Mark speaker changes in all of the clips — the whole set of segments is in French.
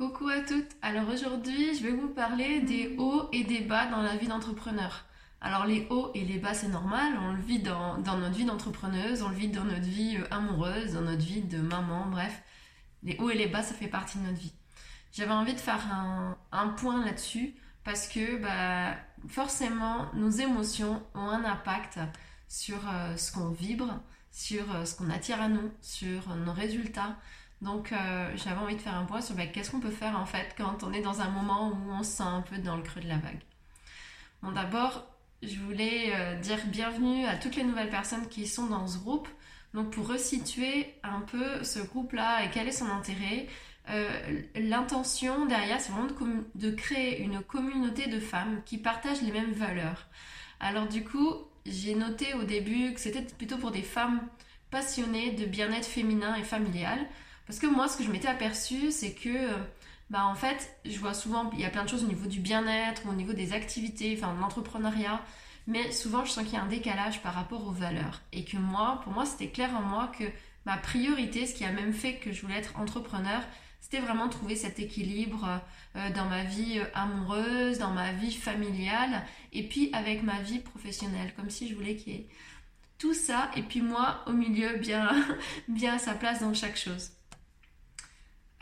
Speaker 1: Coucou à toutes. Alors aujourd'hui, je vais vous parler des hauts et des bas dans la vie d'entrepreneur. Alors les hauts et les bas, c'est normal, on le vit dans, notre vie d'entrepreneuse, on le vit dans notre vie euh, amoureuse, dans notre vie de maman, bref. Les hauts et les bas, ça fait partie de notre vie. J'avais envie de faire un, point là-dessus parce que bah, forcément, nos émotions ont un impact sur euh, ce qu'on vibre, sur euh, ce qu'on attire à nous, sur nos résultats. Donc euh, j'avais envie de faire un point sur bah, qu'est-ce qu'on peut faire en fait quand on est dans un moment où on se sent un peu dans le creux de la vague. Bon d'abord, je voulais euh, dire bienvenue à toutes les nouvelles personnes qui sont dans ce groupe. Donc pour resituer un peu ce groupe-là et quel est son intérêt, euh, l'intention derrière c'est vraiment de, créer une communauté de femmes qui partagent les mêmes valeurs. Alors du coup, j'ai noté au début que c'était plutôt pour des femmes passionnées de bien-être féminin et familial. Parce que moi, ce que je m'étais aperçu, c'est que, euh, bah en fait, je vois souvent, il y a plein de choses au niveau du bien-être, au niveau des activités, enfin de l'entrepreneuriat, mais souvent je sens qu'il y a un décalage par rapport aux valeurs. Et que moi, pour moi, c'était clair en moi que ma priorité, ce qui a même fait que je voulais être entrepreneur, c'était vraiment trouver cet équilibre euh, dans ma vie euh, amoureuse, dans ma vie familiale, et puis avec ma vie professionnelle, comme si je voulais qu'il y ait tout ça, et puis moi au milieu, bien, bien à sa place dans chaque chose.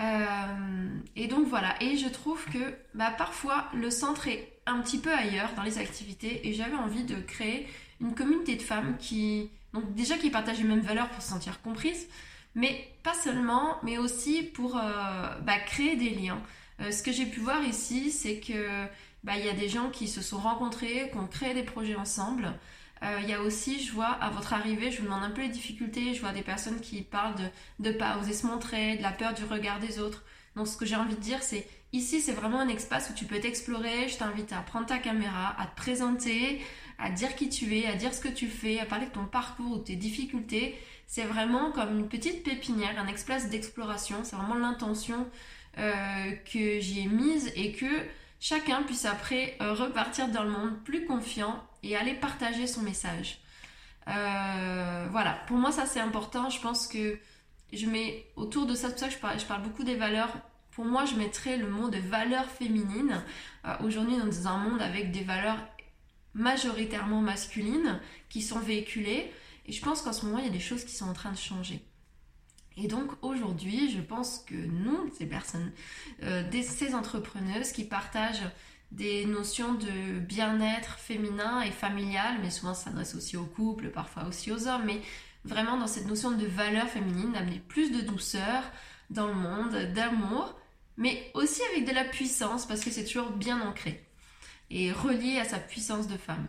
Speaker 1: Euh, et donc voilà, et je trouve que bah, parfois le centre est un petit peu ailleurs dans les activités et j'avais envie de créer une communauté de femmes qui, donc déjà qui partagent les mêmes valeurs pour se sentir comprises, mais pas seulement, mais aussi pour euh, bah, créer des liens. Euh, ce que j'ai pu voir ici, c'est que bah, il y a des gens qui se sont rencontrés, qui ont créé des projets ensemble. Euh, il y a aussi, je vois, à votre arrivée, je vous demande un peu les difficultés. Je vois des personnes qui parlent de ne pas oser se montrer, de la peur du regard des autres. Donc, ce que j'ai envie de dire, c'est ici, c'est vraiment un espace où tu peux t'explorer. Je t'invite à prendre ta caméra, à te présenter, à dire qui tu es, à dire ce que tu fais, à parler de ton parcours ou de tes difficultés. C'est vraiment comme une petite pépinière, un espace d'exploration. C'est vraiment l'intention euh, que j'ai mise et que chacun puisse après euh, repartir dans le monde plus confiant et aller partager son message. Euh, voilà, pour moi ça c'est important. Je pense que je mets autour de ça, tout ça je parle, je parle beaucoup des valeurs. Pour moi, je mettrais le mot de valeurs féminines. Euh, aujourd'hui, dans un monde avec des valeurs majoritairement masculines qui sont véhiculées. Et je pense qu'en ce moment, il y a des choses qui sont en train de changer. Et donc aujourd'hui, je pense que nous, ces personnes, euh, ces entrepreneuses qui partagent des notions de bien-être féminin et familial, mais souvent ça s'adresse aussi aux couples, parfois aussi aux hommes, mais vraiment dans cette notion de valeur féminine, d'amener plus de douceur dans le monde, d'amour, mais aussi avec de la puissance, parce que c'est toujours bien ancré et relié à sa puissance de femme.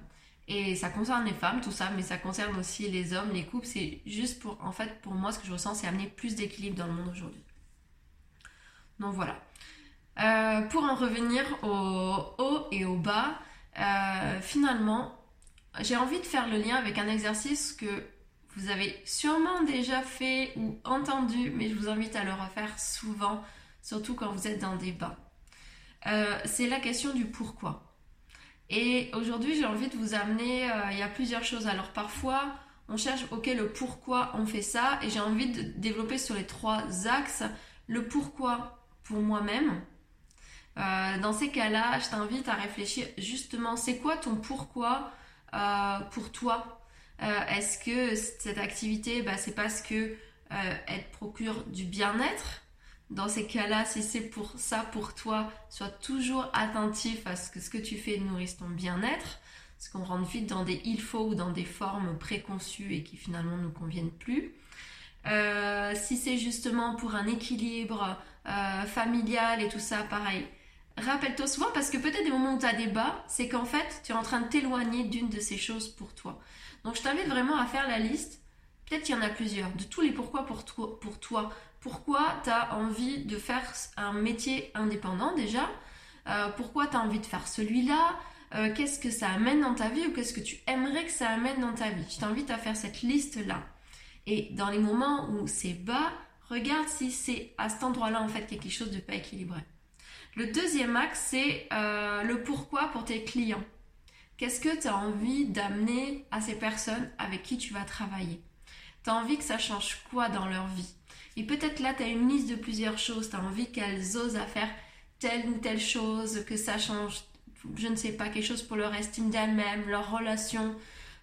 Speaker 1: Et ça concerne les femmes, tout ça, mais ça concerne aussi les hommes, les couples. C'est juste pour, en fait, pour moi, ce que je ressens, c'est amener plus d'équilibre dans le monde aujourd'hui. Donc voilà. Euh, pour en revenir au haut et au bas, euh, finalement, j'ai envie de faire le lien avec un exercice que vous avez sûrement déjà fait ou entendu, mais je vous invite à le refaire souvent, surtout quand vous êtes dans des bas. Euh, c'est la question du pourquoi. Et aujourd'hui, j'ai envie de vous amener, euh, il y a plusieurs choses. Alors parfois, on cherche, ok, le pourquoi on fait ça, et j'ai envie de développer sur les trois axes le pourquoi pour moi-même. Euh, dans ces cas-là, je t'invite à réfléchir justement, c'est quoi ton pourquoi euh, pour toi? Est-ce que cette activité, bah, c'est parce que elle te procure du bien-être? Dans ces cas-là, si c'est pour ça pour toi, sois toujours attentif à ce que ce que tu fais nourrisse ton bien-être, parce qu'on rentre vite dans des il faut ou dans des formes préconçues et qui finalement ne nous conviennent plus. Euh, si c'est justement pour un équilibre euh, familial et tout ça, pareil. Rappelle-toi souvent parce que peut-être des moments où tu as des bas, c'est qu'en fait, tu es en train de t'éloigner d'une de ces choses pour toi. Donc je t'invite vraiment à faire la liste. Peut-être qu'il y en a plusieurs, de tous les pourquoi pour toi, pour toi pourquoi tu as envie de faire un métier indépendant déjà, euh, pourquoi tu as envie de faire celui-là, euh, qu'est-ce que ça amène dans ta vie ou qu'est-ce que tu aimerais que ça amène dans ta vie? Je t'invite à faire cette liste-là. Et dans les moments où c'est bas, regarde si c'est à cet endroit-là en fait quelque chose de pas équilibré. Le deuxième axe, c'est euh, le pourquoi pour tes clients. Qu'est-ce que tu as envie d'amener à ces personnes avec qui tu vas travailler? Tu as envie que ça change quoi dans leur vie? Et peut-être là, tu as une liste de plusieurs choses, tu as envie qu'elles osent à faire telle ou telle chose, que ça change, je ne sais pas, quelque chose pour leur estime d'elles-mêmes, leur relation,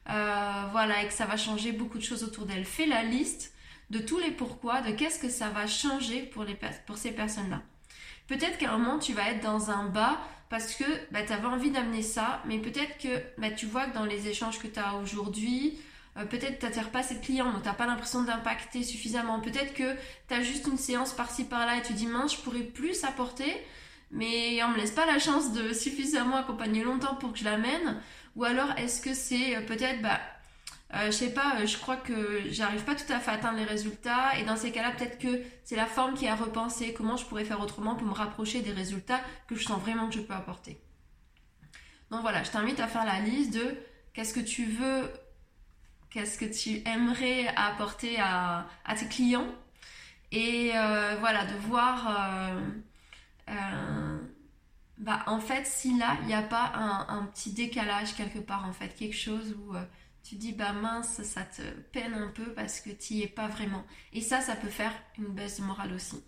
Speaker 1: euh, voilà, et que ça va changer beaucoup de choses autour d'elles. Fais la liste de tous les pourquoi, de qu'est-ce que ça va changer pour, ces personnes-là. Peut-être qu'à un moment, tu vas être dans un bas parce que bah, tu avais envie d'amener ça, mais peut-être que bah, tu vois que dans les échanges que tu as aujourd'hui, euh, peut-être tu n'attires pas ces clients, donc tu n'as pas l'impression d'impacter suffisamment. Peut-être que tu as juste une séance par-ci par-là et tu dis mince, je pourrais plus apporter, mais on me laisse pas la chance de suffisamment accompagner longtemps pour que je l'amène. Ou alors est-ce que c'est euh, peut-être bah, euh, je sais pas, euh, je crois que j'arrive pas tout à fait à atteindre les résultats et dans ces cas-là, peut-être que c'est la forme qui a repensé comment je pourrais faire autrement pour me rapprocher des résultats que je sens vraiment que je peux apporter. Donc voilà, je t'invite à faire la liste de qu'est-ce que tu veux, qu'est-ce que tu aimerais apporter à, tes clients et euh, voilà, de voir bah, en fait si là il n'y a pas un, petit décalage quelque part en fait, quelque chose où tu dis bah mince, ça te peine un peu parce que tu n'y es pas vraiment. Et ça, ça peut faire une baisse de morale aussi.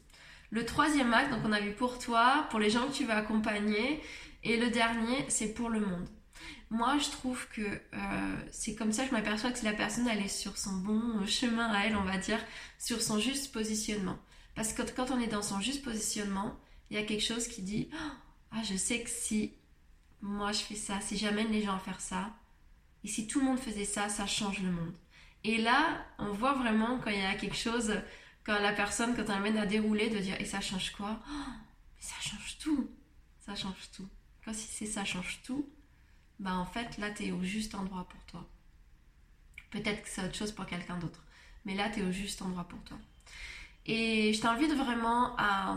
Speaker 1: Le troisième acte, donc on a vu pour toi, pour les gens que tu vas accompagner, et le dernier, c'est pour le monde. Moi, je trouve que euh, c'est comme ça que je m'aperçois que si la personne elle est sur son bon chemin à elle, on va dire, sur son juste positionnement. Parce que quand on est dans son juste positionnement, il y a quelque chose qui dit ah je sais que si moi je fais ça, si j'amène les gens à faire ça, et si tout le monde faisait ça, ça change le monde. Et là, on voit vraiment quand il y a quelque chose, quand la personne, quand elle amène à dérouler, de dire et ça change quoi? Oh, Ça change tout. Ça change tout. Quand si c'est ça change tout, bah en fait, là, tu es au juste endroit pour toi. Peut-être que c'est autre chose pour quelqu'un d'autre. Mais là, tu es au juste endroit pour toi. Et je t'invite vraiment à,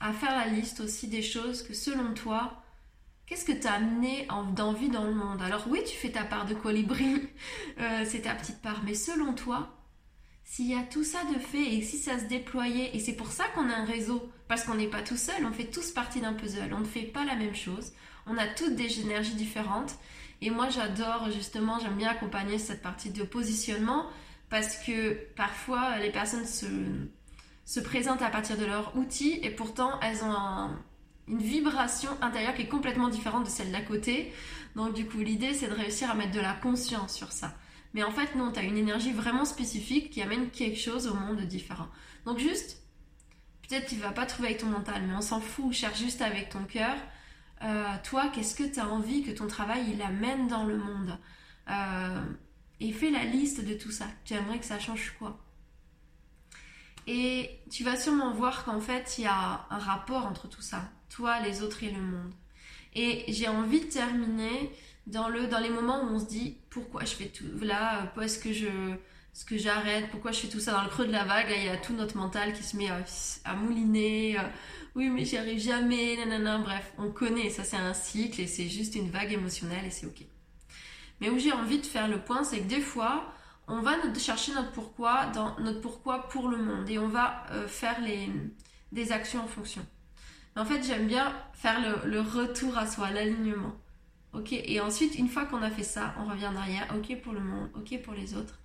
Speaker 1: à faire la liste aussi des choses que selon toi, Qu'est-ce que tu as amené d'envie dans le monde? Alors oui, tu fais ta part de colibri, euh, c'est ta petite part, mais selon toi, s'il y a tout ça de fait et si ça se déployait, et c'est pour ça qu'on a un réseau, parce qu'on n'est pas tout seul, on fait tous partie d'un puzzle, on ne fait pas la même chose, on a toutes des énergies différentes, et moi j'adore justement, j'aime bien accompagner cette partie de positionnement, parce que parfois les personnes se, se présentent à partir de leurs outils, et pourtant elles ont un une vibration intérieure qui est complètement différente de celle d'à côté. Donc du coup, l'idée, c'est de réussir à mettre de la conscience sur ça. Mais en fait, non, tu as une énergie vraiment spécifique qui amène quelque chose au monde différent. Donc juste, peut-être tu vas pas trouver avec ton mental, mais on s'en fout, cherche juste avec ton cœur. Euh, toi, qu'est-ce que tu as envie que ton travail il amène dans le monde? Euh, Et fais la liste de tout ça. Tu aimerais que ça change quoi? Et tu vas sûrement voir qu'en fait, il y a un rapport entre tout ça toi, les autres et le monde. Et j'ai envie de terminer dans, le, dans les moments où on se dit pourquoi je fais tout là, pourquoi est-ce que je ce que j'arrête, pourquoi je fais tout ça dans le creux de la vague, il y a tout notre mental qui se met à, mouliner, euh, oui mais j'y arrive jamais, nanana, bref, on connaît, ça c'est un cycle et c'est juste une vague émotionnelle et c'est ok. Mais où j'ai envie de faire le point, c'est que des fois, on va chercher notre pourquoi dans notre pourquoi pour le monde et on va euh, faire les, des actions en fonction. En fait, j'aime bien faire le, retour à soi, l'alignement. Ok, et ensuite, une fois qu'on a fait ça, on revient en arrière. Ok pour le monde, ok pour les autres,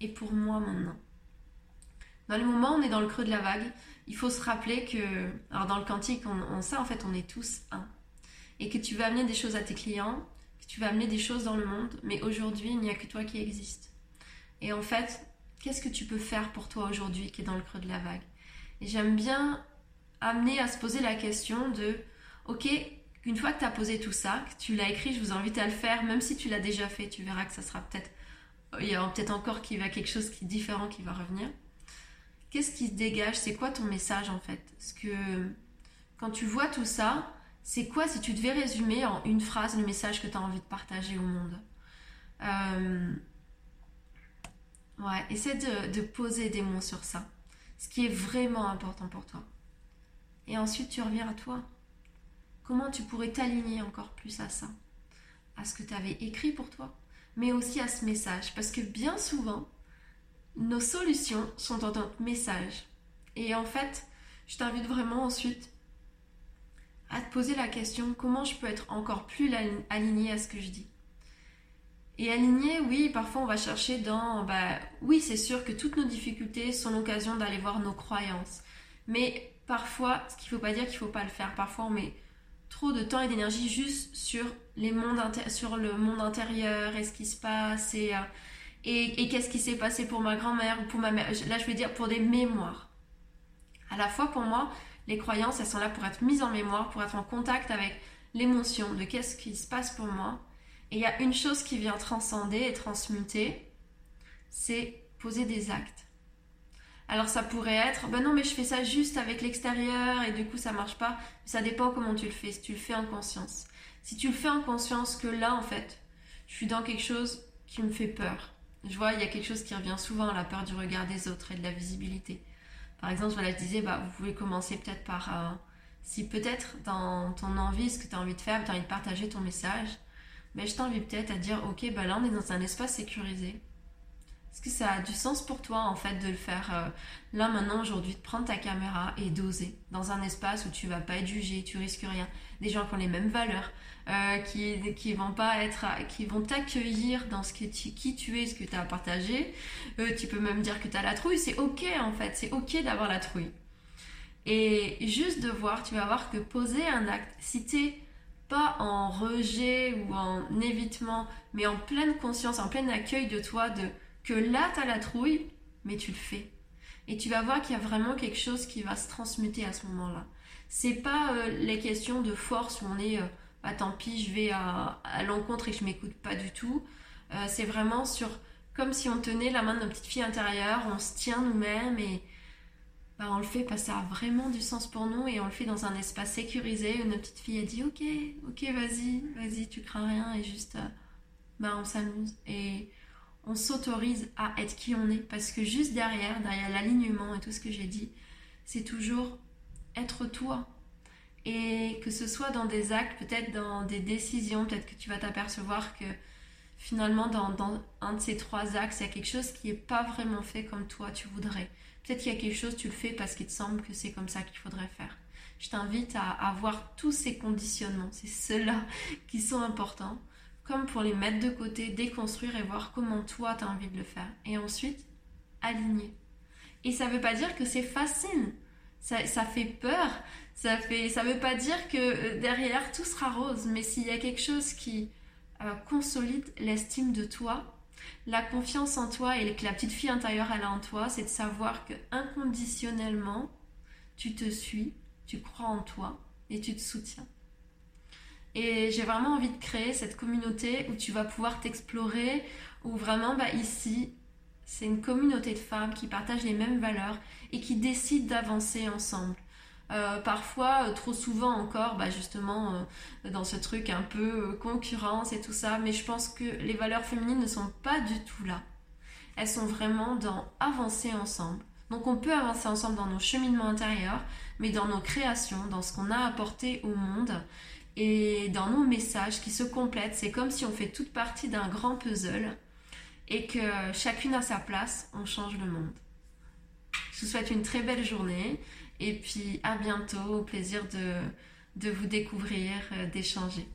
Speaker 1: et pour moi maintenant. Dans les moments où on est dans le creux de la vague, il faut se rappeler que, alors dans le quantique, on, sait en fait, on est tous un. Et que tu vas amener des choses à tes clients, que tu vas amener des choses dans le monde, mais aujourd'hui, il n'y a que toi qui existe. Et en fait, qu'est-ce que tu peux faire pour toi aujourd'hui qui est dans le creux de la vague? Et j'aime bien amener à se poser la question de, ok, une fois que tu as posé tout ça, que tu l'as écrit, je vous invite à le faire, même si tu l'as déjà fait, tu verras que ça sera peut-être, il y aura peut-être encore qui va quelque chose qui est différent qui va revenir. Qu'est-ce qui se dégage? C'est quoi ton message en fait? Parce que quand tu vois tout ça, c'est quoi si tu devais résumer en une phrase le message que tu as envie de partager au monde? Euh, Ouais, essaie de poser des mots sur ça. Ce qui est vraiment important pour toi. Et ensuite, tu reviens à toi. Comment tu pourrais t'aligner encore plus à ça À ce que tu avais écrit pour toi, mais aussi à ce message? Parce que bien souvent, nos solutions sont dans notre message. Et en fait, je t'invite vraiment ensuite à te poser la question comment je peux être encore plus aligné à ce que je dis? Et aligné, oui, parfois on va chercher dans, bah, oui, c'est sûr que toutes nos difficultés sont l'occasion d'aller voir nos croyances. Mais parfois, ce qu'il ne faut pas dire qu'il ne faut pas le faire. Parfois, on met trop de temps et d'énergie juste sur, les mondes sur le monde intérieur et ce qui se passe et, euh, et, qu'est-ce qui s'est passé pour ma grand-mère ou pour ma mère. Là, je veux dire pour des mémoires. À la fois, pour moi, les croyances, elles sont là pour être mises en mémoire, pour être en contact avec l'émotion de qu'est-ce qui se passe pour moi. Et il y a une chose qui vient transcender et transmuter, c'est poser des actes. Alors ça pourrait être, ben non mais je fais ça juste avec l'extérieur et du coup ça marche pas. Ça dépend comment tu le fais, si tu le fais en conscience. Si tu le fais en conscience que là en fait, je suis dans quelque chose qui me fait peur. Je vois, il y a quelque chose qui revient souvent, la peur du regard des autres et de la visibilité. Par exemple, voilà, je disais, bah, vous pouvez commencer peut-être par, euh, si peut-être dans ton envie, ce que tu as envie de faire, tu as envie de partager ton message, mais je t'invite peut-être à dire, ok, bah là on est dans un espace sécurisé. Est-ce que ça a du sens pour toi en fait de le faire euh, là maintenant aujourd'hui, de prendre ta caméra et d'oser dans un espace où tu vas pas être jugé, tu risques rien, des gens qui ont les mêmes valeurs, euh, qui qui vont pas être, qui vont t'accueillir dans ce que tu, qui tu es, ce que tu as à partager. Euh, tu peux même dire que tu as la trouille, c'est ok en fait, c'est ok d'avoir la trouille. Et juste de voir, tu vas voir que poser un acte, si t'es pas en rejet ou en évitement, mais en pleine conscience, en plein accueil de toi, de que là, tu as la trouille, mais tu le fais. Et tu vas voir qu'il y a vraiment quelque chose qui va se transmuter à ce moment-là. C'est pas euh, les questions de force où on est, euh, bah, tant pis, je vais à, l'encontre et je m'écoute pas du tout. Euh, c'est vraiment sur, comme si on tenait la main de notre petite fille intérieure, on se tient nous-mêmes et bah, on le fait parce que ça a vraiment du sens pour nous et on le fait dans un espace sécurisé où notre petite fille a dit ok, ok, vas-y, vas-y, tu crains rien et juste, bah, on s'amuse. Et on s'autorise à être qui on est. Parce que juste derrière, derrière l'alignement et tout ce que j'ai dit, c'est toujours être toi. Et que ce soit dans des actes, peut-être dans des décisions, peut-être que tu vas t'apercevoir que finalement dans, un de ces trois axes, il y a quelque chose qui n'est pas vraiment fait comme toi tu voudrais. Peut-être qu'il y a quelque chose, tu le fais parce qu'il te semble que c'est comme ça qu'il faudrait faire. Je t'invite à avoir tous ces conditionnements, c'est ceux-là qui sont importants comme pour les mettre de côté, déconstruire et voir comment toi tu as envie de le faire. Et ensuite, aligner. Et ça veut pas dire que c'est facile. Ça, fait peur. Ça fait, ça veut pas dire que euh, derrière tout sera rose. Mais s'il y a quelque chose qui euh, consolide l'estime de toi, la confiance en toi et que la petite fille intérieure elle a en toi, c'est de savoir que inconditionnellement, tu te suis, tu crois en toi et tu te soutiens. Et j'ai vraiment envie de créer cette communauté où tu vas pouvoir t'explorer, où vraiment, bah, ici, c'est une communauté de femmes qui partagent les mêmes valeurs et qui décident d'avancer ensemble. Euh, parfois, euh, trop souvent encore, bah justement, euh, dans ce truc un peu concurrence et tout ça, mais je pense que les valeurs féminines ne sont pas du tout là. Elles sont vraiment dans avancer ensemble. Donc on peut avancer ensemble dans nos cheminements intérieurs, mais dans nos créations, dans ce qu'on a apporté au monde et dans nos messages qui se complètent. C'est comme si on fait toute partie d'un grand puzzle et que chacune à sa place, on change le monde. Je vous souhaite une très belle journée et puis à bientôt, au plaisir de, de vous découvrir, euh, d'échanger.